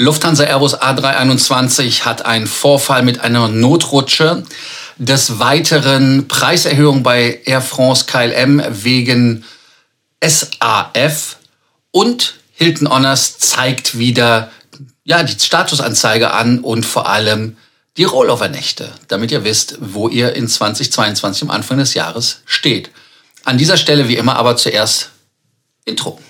Lufthansa Airbus A321 hat einen Vorfall mit einer Notrutsche. Des Weiteren Preiserhöhung bei Air France KLM wegen SAF und Hilton Honors zeigt wieder ja, die Statusanzeige an und vor allem die Rollover-Nächte, damit ihr wisst, wo ihr in 2022 am Anfang des Jahres steht. An dieser Stelle wie immer aber zuerst Intro.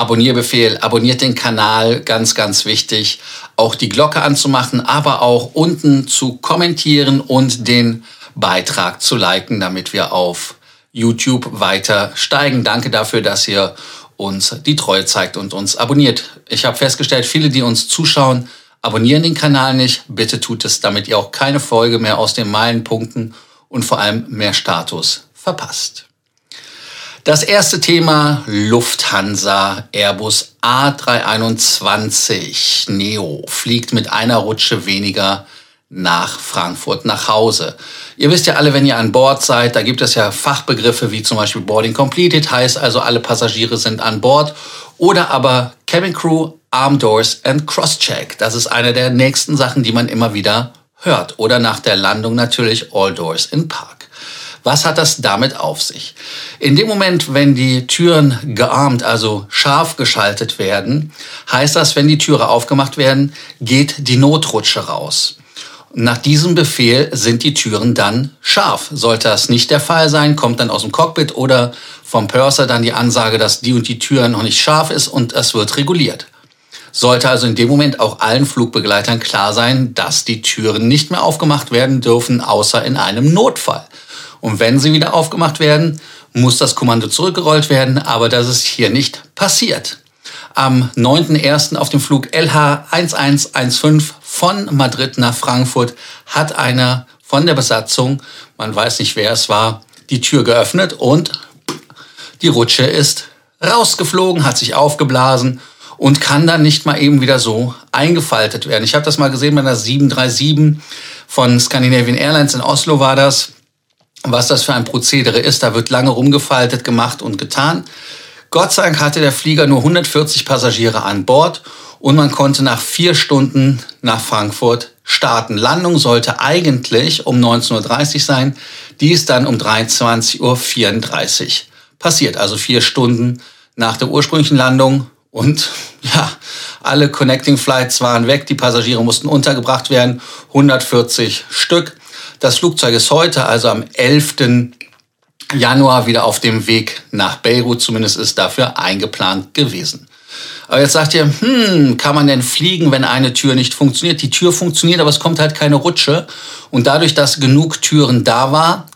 Abonnierbefehl, abonniert den Kanal, ganz, ganz wichtig. Auch die Glocke anzumachen, aber auch unten zu kommentieren und den Beitrag zu liken, damit wir auf YouTube weiter steigen. Danke dafür, dass ihr uns die Treue zeigt und uns abonniert. Ich habe festgestellt, viele, die uns zuschauen, abonnieren den Kanal nicht. Bitte tut es, damit ihr auch keine Folge mehr aus den Meilenpunkten und vor allem mehr Status verpasst. Das erste Thema Lufthansa Airbus A321 Neo fliegt mit einer Rutsche weniger nach Frankfurt nach Hause. Ihr wisst ja alle, wenn ihr an Bord seid, da gibt es ja Fachbegriffe wie zum Beispiel Boarding Completed, heißt also alle Passagiere sind an Bord. Oder aber Cabin Crew, Arm Doors and Crosscheck. Das ist eine der nächsten Sachen, die man immer wieder hört. Oder nach der Landung natürlich All Doors in Park. Was hat das damit auf sich? In dem Moment, wenn die Türen gearmt, also scharf geschaltet werden, heißt das, wenn die Türe aufgemacht werden, geht die Notrutsche raus. Nach diesem Befehl sind die Türen dann scharf. Sollte das nicht der Fall sein, kommt dann aus dem Cockpit oder vom Purser dann die Ansage, dass die und die Tür noch nicht scharf ist und es wird reguliert. Sollte also in dem Moment auch allen Flugbegleitern klar sein, dass die Türen nicht mehr aufgemacht werden dürfen, außer in einem Notfall. Und wenn sie wieder aufgemacht werden, muss das Kommando zurückgerollt werden, aber das ist hier nicht passiert. Am 9.01. auf dem Flug LH1115 von Madrid nach Frankfurt hat einer von der Besatzung, man weiß nicht wer es war, die Tür geöffnet und die Rutsche ist rausgeflogen, hat sich aufgeblasen und kann dann nicht mal eben wieder so eingefaltet werden. Ich habe das mal gesehen bei der 737 von Scandinavian Airlines in Oslo war das was das für ein Prozedere ist. Da wird lange rumgefaltet, gemacht und getan. Gott sei Dank hatte der Flieger nur 140 Passagiere an Bord und man konnte nach vier Stunden nach Frankfurt starten. Landung sollte eigentlich um 19.30 Uhr sein. Die ist dann um 23.34 Uhr passiert. Also vier Stunden nach der ursprünglichen Landung. Und ja, alle Connecting Flights waren weg. Die Passagiere mussten untergebracht werden. 140 Stück. Das Flugzeug ist heute, also am 11. Januar, wieder auf dem Weg nach Beirut. Zumindest ist dafür eingeplant gewesen. Aber jetzt sagt ihr, hm, kann man denn fliegen, wenn eine Tür nicht funktioniert? Die Tür funktioniert, aber es kommt halt keine Rutsche. Und dadurch, dass genug Türen da war,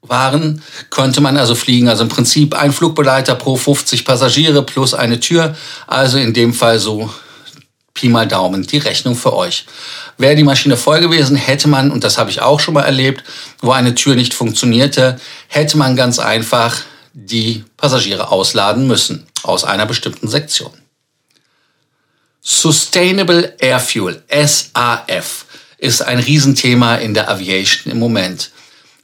waren, konnte man also fliegen. Also im Prinzip ein Flugbegleiter pro 50 Passagiere plus eine Tür. Also in dem Fall so Pi mal Daumen, die Rechnung für euch. Wäre die Maschine voll gewesen, hätte man, und das habe ich auch schon mal erlebt, wo eine Tür nicht funktionierte, hätte man ganz einfach die Passagiere ausladen müssen aus einer bestimmten Sektion. Sustainable Air Fuel, SAF, ist ein Riesenthema in der Aviation im Moment.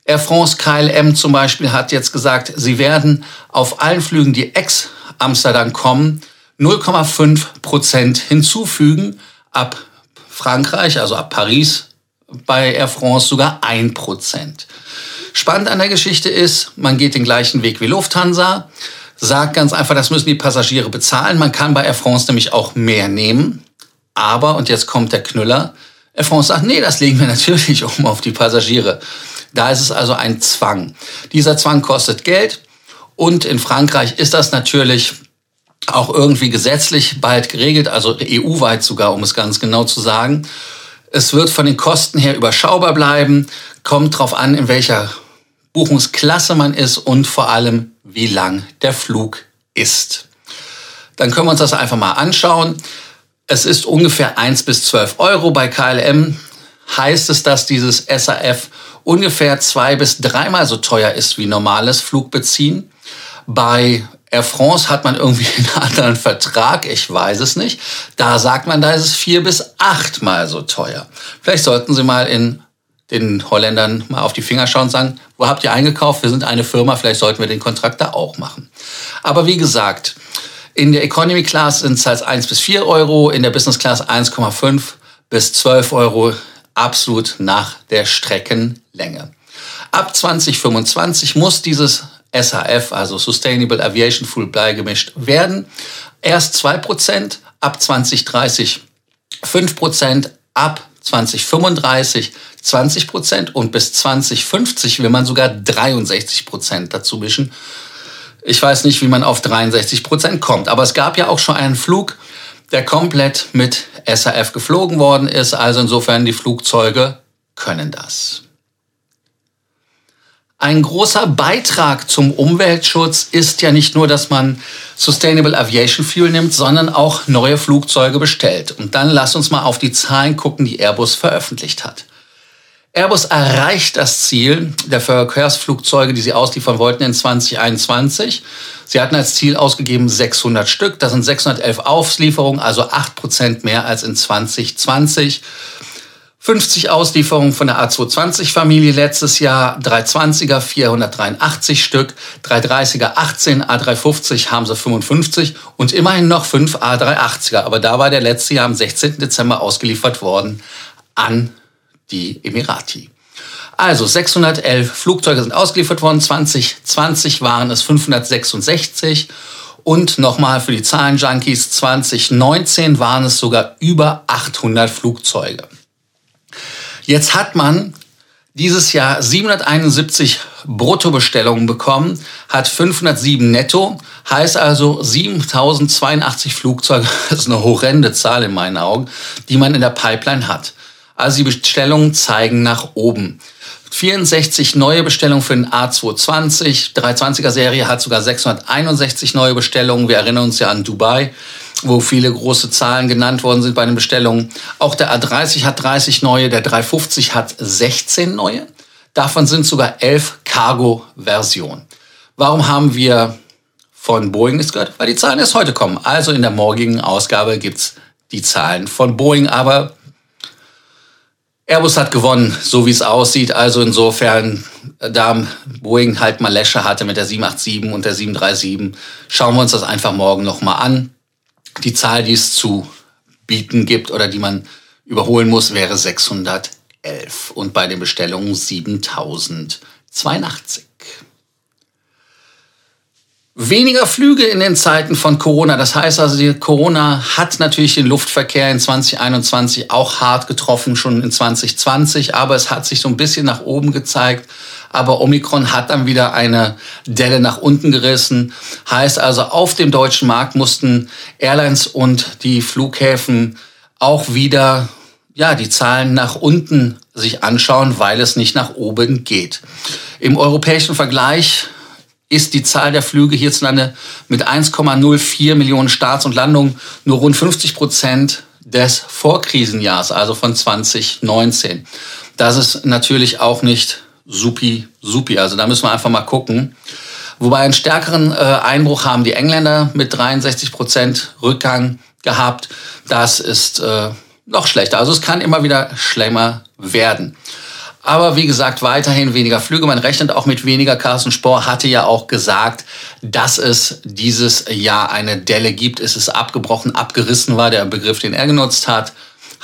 Air France KLM zum Beispiel hat jetzt gesagt, sie werden auf allen Flügen, die ex-Amsterdam kommen, 0,5 Prozent hinzufügen. Ab Frankreich, also ab Paris, bei Air France sogar 1 Prozent. Spannend an der Geschichte ist, man geht den gleichen Weg wie Lufthansa, sagt ganz einfach, das müssen die Passagiere bezahlen. Man kann bei Air France nämlich auch mehr nehmen. Aber, und jetzt kommt der Knüller, Air France sagt, nee, das legen wir natürlich um auf die Passagiere. Da ist es also ein Zwang. Dieser Zwang kostet Geld. Und in Frankreich ist das natürlich auch irgendwie gesetzlich bald geregelt, also EU-weit sogar, um es ganz genau zu sagen. Es wird von den Kosten her überschaubar bleiben, kommt darauf an, in welcher Buchungsklasse man ist und vor allem, wie lang der Flug ist. Dann können wir uns das einfach mal anschauen. Es ist ungefähr 1 bis 12 Euro. Bei KLM heißt es, dass dieses SAF ungefähr zwei bis dreimal so teuer ist wie normales Flugbeziehen. Bei Air France hat man irgendwie einen anderen Vertrag, ich weiß es nicht. Da sagt man, da ist es vier bis achtmal so teuer. Vielleicht sollten Sie mal in den Holländern mal auf die Finger schauen und sagen, wo habt ihr eingekauft? Wir sind eine Firma, vielleicht sollten wir den Kontrakt da auch machen. Aber wie gesagt, in der Economy Class sind es halt 1 bis 4 Euro, in der Business Class 1,5 bis 12 Euro, absolut nach der Streckenlänge. Ab 2025 muss dieses SAF, also Sustainable Aviation Fuel beigemischt werden. Erst 2%, ab 2030 5%, ab 2035 20% und bis 2050 will man sogar 63% dazu mischen. Ich weiß nicht, wie man auf 63% kommt, aber es gab ja auch schon einen Flug, der komplett mit SAF geflogen worden ist. Also insofern die Flugzeuge können das. Ein großer Beitrag zum Umweltschutz ist ja nicht nur, dass man Sustainable Aviation Fuel nimmt, sondern auch neue Flugzeuge bestellt. Und dann lass uns mal auf die Zahlen gucken, die Airbus veröffentlicht hat. Airbus erreicht das Ziel der Verkehrsflugzeuge, die sie ausliefern wollten in 2021. Sie hatten als Ziel ausgegeben 600 Stück. Das sind 611 Auslieferungen, also 8 Prozent mehr als in 2020. 50 Auslieferungen von der A220-Familie letztes Jahr, 320er 483 Stück, 330er 18, A350 haben sie 55 und immerhin noch 5 A380er. Aber da war der letzte Jahr am 16. Dezember ausgeliefert worden an die Emirati. Also 611 Flugzeuge sind ausgeliefert worden, 2020 waren es 566 und nochmal für die Zahlenjunkies, 2019 waren es sogar über 800 Flugzeuge. Jetzt hat man dieses Jahr 771 Bruttobestellungen bekommen, hat 507 netto, heißt also 7082 Flugzeuge, das ist eine horrende Zahl in meinen Augen, die man in der Pipeline hat. Also die Bestellungen zeigen nach oben. 64 neue Bestellungen für den A220, 320er Serie hat sogar 661 neue Bestellungen. Wir erinnern uns ja an Dubai wo viele große Zahlen genannt worden sind bei den Bestellungen. Auch der A30 hat 30 neue, der 350 hat 16 neue. Davon sind sogar 11 Cargo-Versionen. Warum haben wir von Boeing nichts gehört? Weil die Zahlen erst heute kommen. Also in der morgigen Ausgabe gibt's die Zahlen von Boeing, aber Airbus hat gewonnen, so wie es aussieht. Also insofern, da Boeing halt mal Läsche hatte mit der 787 und der 737, schauen wir uns das einfach morgen nochmal an. Die Zahl, die es zu bieten gibt oder die man überholen muss, wäre 611 und bei den Bestellungen 7082. Weniger Flüge in den Zeiten von Corona. Das heißt also, Corona hat natürlich den Luftverkehr in 2021 auch hart getroffen, schon in 2020, aber es hat sich so ein bisschen nach oben gezeigt. Aber Omikron hat dann wieder eine Delle nach unten gerissen. Heißt also, auf dem deutschen Markt mussten Airlines und die Flughäfen auch wieder ja, die Zahlen nach unten sich anschauen, weil es nicht nach oben geht. Im europäischen Vergleich ist die Zahl der Flüge hierzulande mit 1,04 Millionen Starts und Landungen nur rund 50 Prozent des Vorkrisenjahrs, also von 2019. Das ist natürlich auch nicht supi, supi. Also da müssen wir einfach mal gucken. Wobei einen stärkeren äh, Einbruch haben die Engländer mit 63 Prozent Rückgang gehabt. Das ist äh, noch schlechter. Also es kann immer wieder schlimmer werden. Aber wie gesagt, weiterhin weniger Flüge. Man rechnet auch mit weniger. Carsten Spohr hatte ja auch gesagt, dass es dieses Jahr eine Delle gibt. Es ist abgebrochen, abgerissen war der Begriff, den er genutzt hat.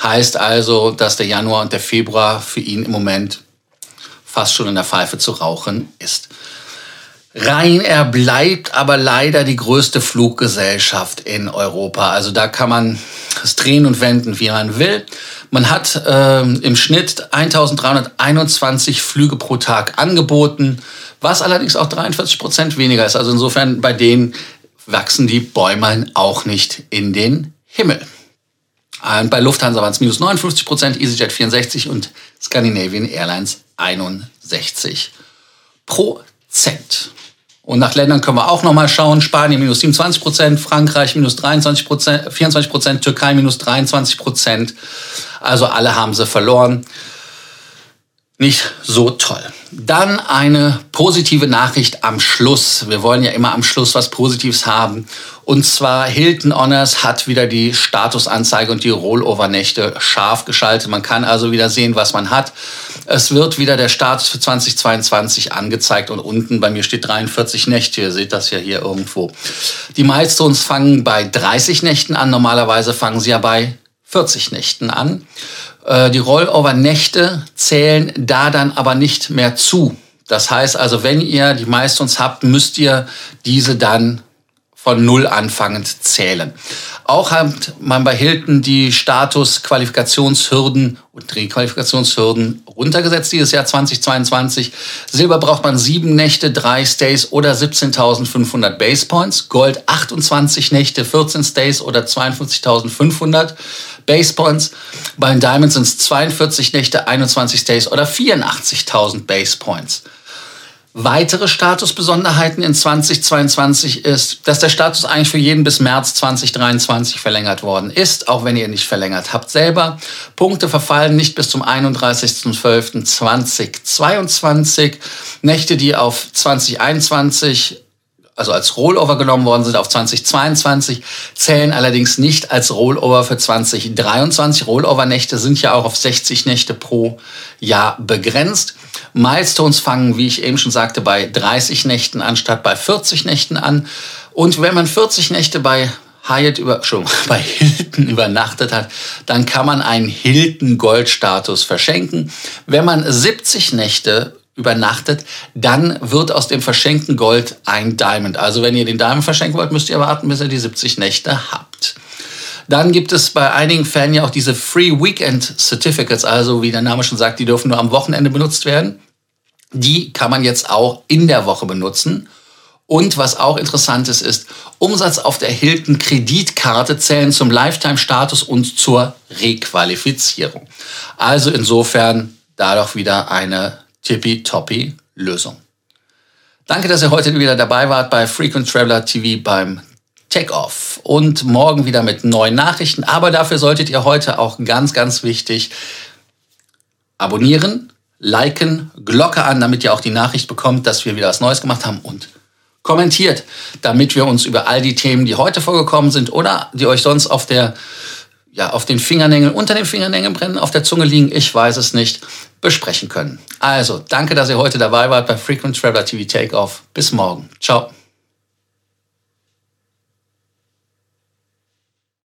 Heißt also, dass der Januar und der Februar für ihn im Moment fast schon in der Pfeife zu rauchen ist. Ryanair bleibt aber leider die größte Fluggesellschaft in Europa. Also da kann man es drehen und wenden, wie man will. Man hat äh, im Schnitt 1321 Flüge pro Tag angeboten, was allerdings auch 43 Prozent weniger ist. Also insofern bei denen wachsen die Bäume auch nicht in den Himmel. Und bei Lufthansa waren es minus 59 Prozent, EasyJet 64 und Scandinavian Airlines 61 Prozent. Und nach Ländern können wir auch nochmal schauen. Spanien minus 27 Prozent, Frankreich minus 23 Prozent, 24 Prozent, Türkei minus 23 Prozent. Also alle haben sie verloren. Nicht so toll. Dann eine positive Nachricht am Schluss. Wir wollen ja immer am Schluss was Positives haben. Und zwar Hilton Honors hat wieder die Statusanzeige und die Rollover-Nächte scharf geschaltet. Man kann also wieder sehen, was man hat. Es wird wieder der Status für 2022 angezeigt und unten bei mir steht 43 Nächte. Ihr seht das ja hier irgendwo. Die Milestones fangen bei 30 Nächten an. Normalerweise fangen sie ja bei 40 Nächten an. Äh, die Rollover-Nächte zählen da dann aber nicht mehr zu. Das heißt also, wenn ihr die Milestones habt, müsst ihr diese dann von Null anfangend zählen. Auch hat man bei Hilton die Status-Qualifikationshürden und Requalifikationshürden runtergesetzt dieses Jahr 2022. Silber braucht man sieben Nächte, drei Stays oder 17.500 Base Points. Gold 28 Nächte, 14 Stays oder 52.500 Base Points. Bei Diamonds sind es 42 Nächte, 21 Stays oder 84.000 Base Points. Weitere Statusbesonderheiten in 2022 ist, dass der Status eigentlich für jeden bis März 2023 verlängert worden ist, auch wenn ihr nicht verlängert habt selber. Punkte verfallen nicht bis zum 31.12.2022. Nächte, die auf 2021 also als Rollover genommen worden sind auf 2022, zählen allerdings nicht als Rollover für 2023. Rollover-Nächte sind ja auch auf 60 Nächte pro Jahr begrenzt. Milestones fangen, wie ich eben schon sagte, bei 30 Nächten anstatt bei 40 Nächten an. Und wenn man 40 Nächte bei Hyatt über, schon bei Hilton übernachtet hat, dann kann man einen Hilton Goldstatus verschenken. Wenn man 70 Nächte übernachtet, dann wird aus dem verschenkten Gold ein Diamond. Also wenn ihr den Diamond verschenken wollt, müsst ihr warten, bis ihr die 70 Nächte habt. Dann gibt es bei einigen Fans ja auch diese Free Weekend Certificates, also wie der Name schon sagt, die dürfen nur am Wochenende benutzt werden. Die kann man jetzt auch in der Woche benutzen. Und was auch interessant ist, ist, Umsatz auf der Hilton Kreditkarte zählen zum Lifetime-Status und zur Requalifizierung. Also insofern da doch wieder eine tippitoppi Lösung. Danke, dass ihr heute wieder dabei wart bei Frequent Traveler TV beim Takeoff und morgen wieder mit neuen Nachrichten. Aber dafür solltet ihr heute auch ganz, ganz wichtig abonnieren, liken, Glocke an, damit ihr auch die Nachricht bekommt, dass wir wieder was Neues gemacht haben und kommentiert, damit wir uns über all die Themen, die heute vorgekommen sind oder die euch sonst auf der ja, auf den Fingernägeln, unter den Fingernägeln brennen, auf der Zunge liegen, ich weiß es nicht, besprechen können. Also, danke, dass ihr heute dabei wart bei Frequent Traveler TV Takeoff. Bis morgen. Ciao.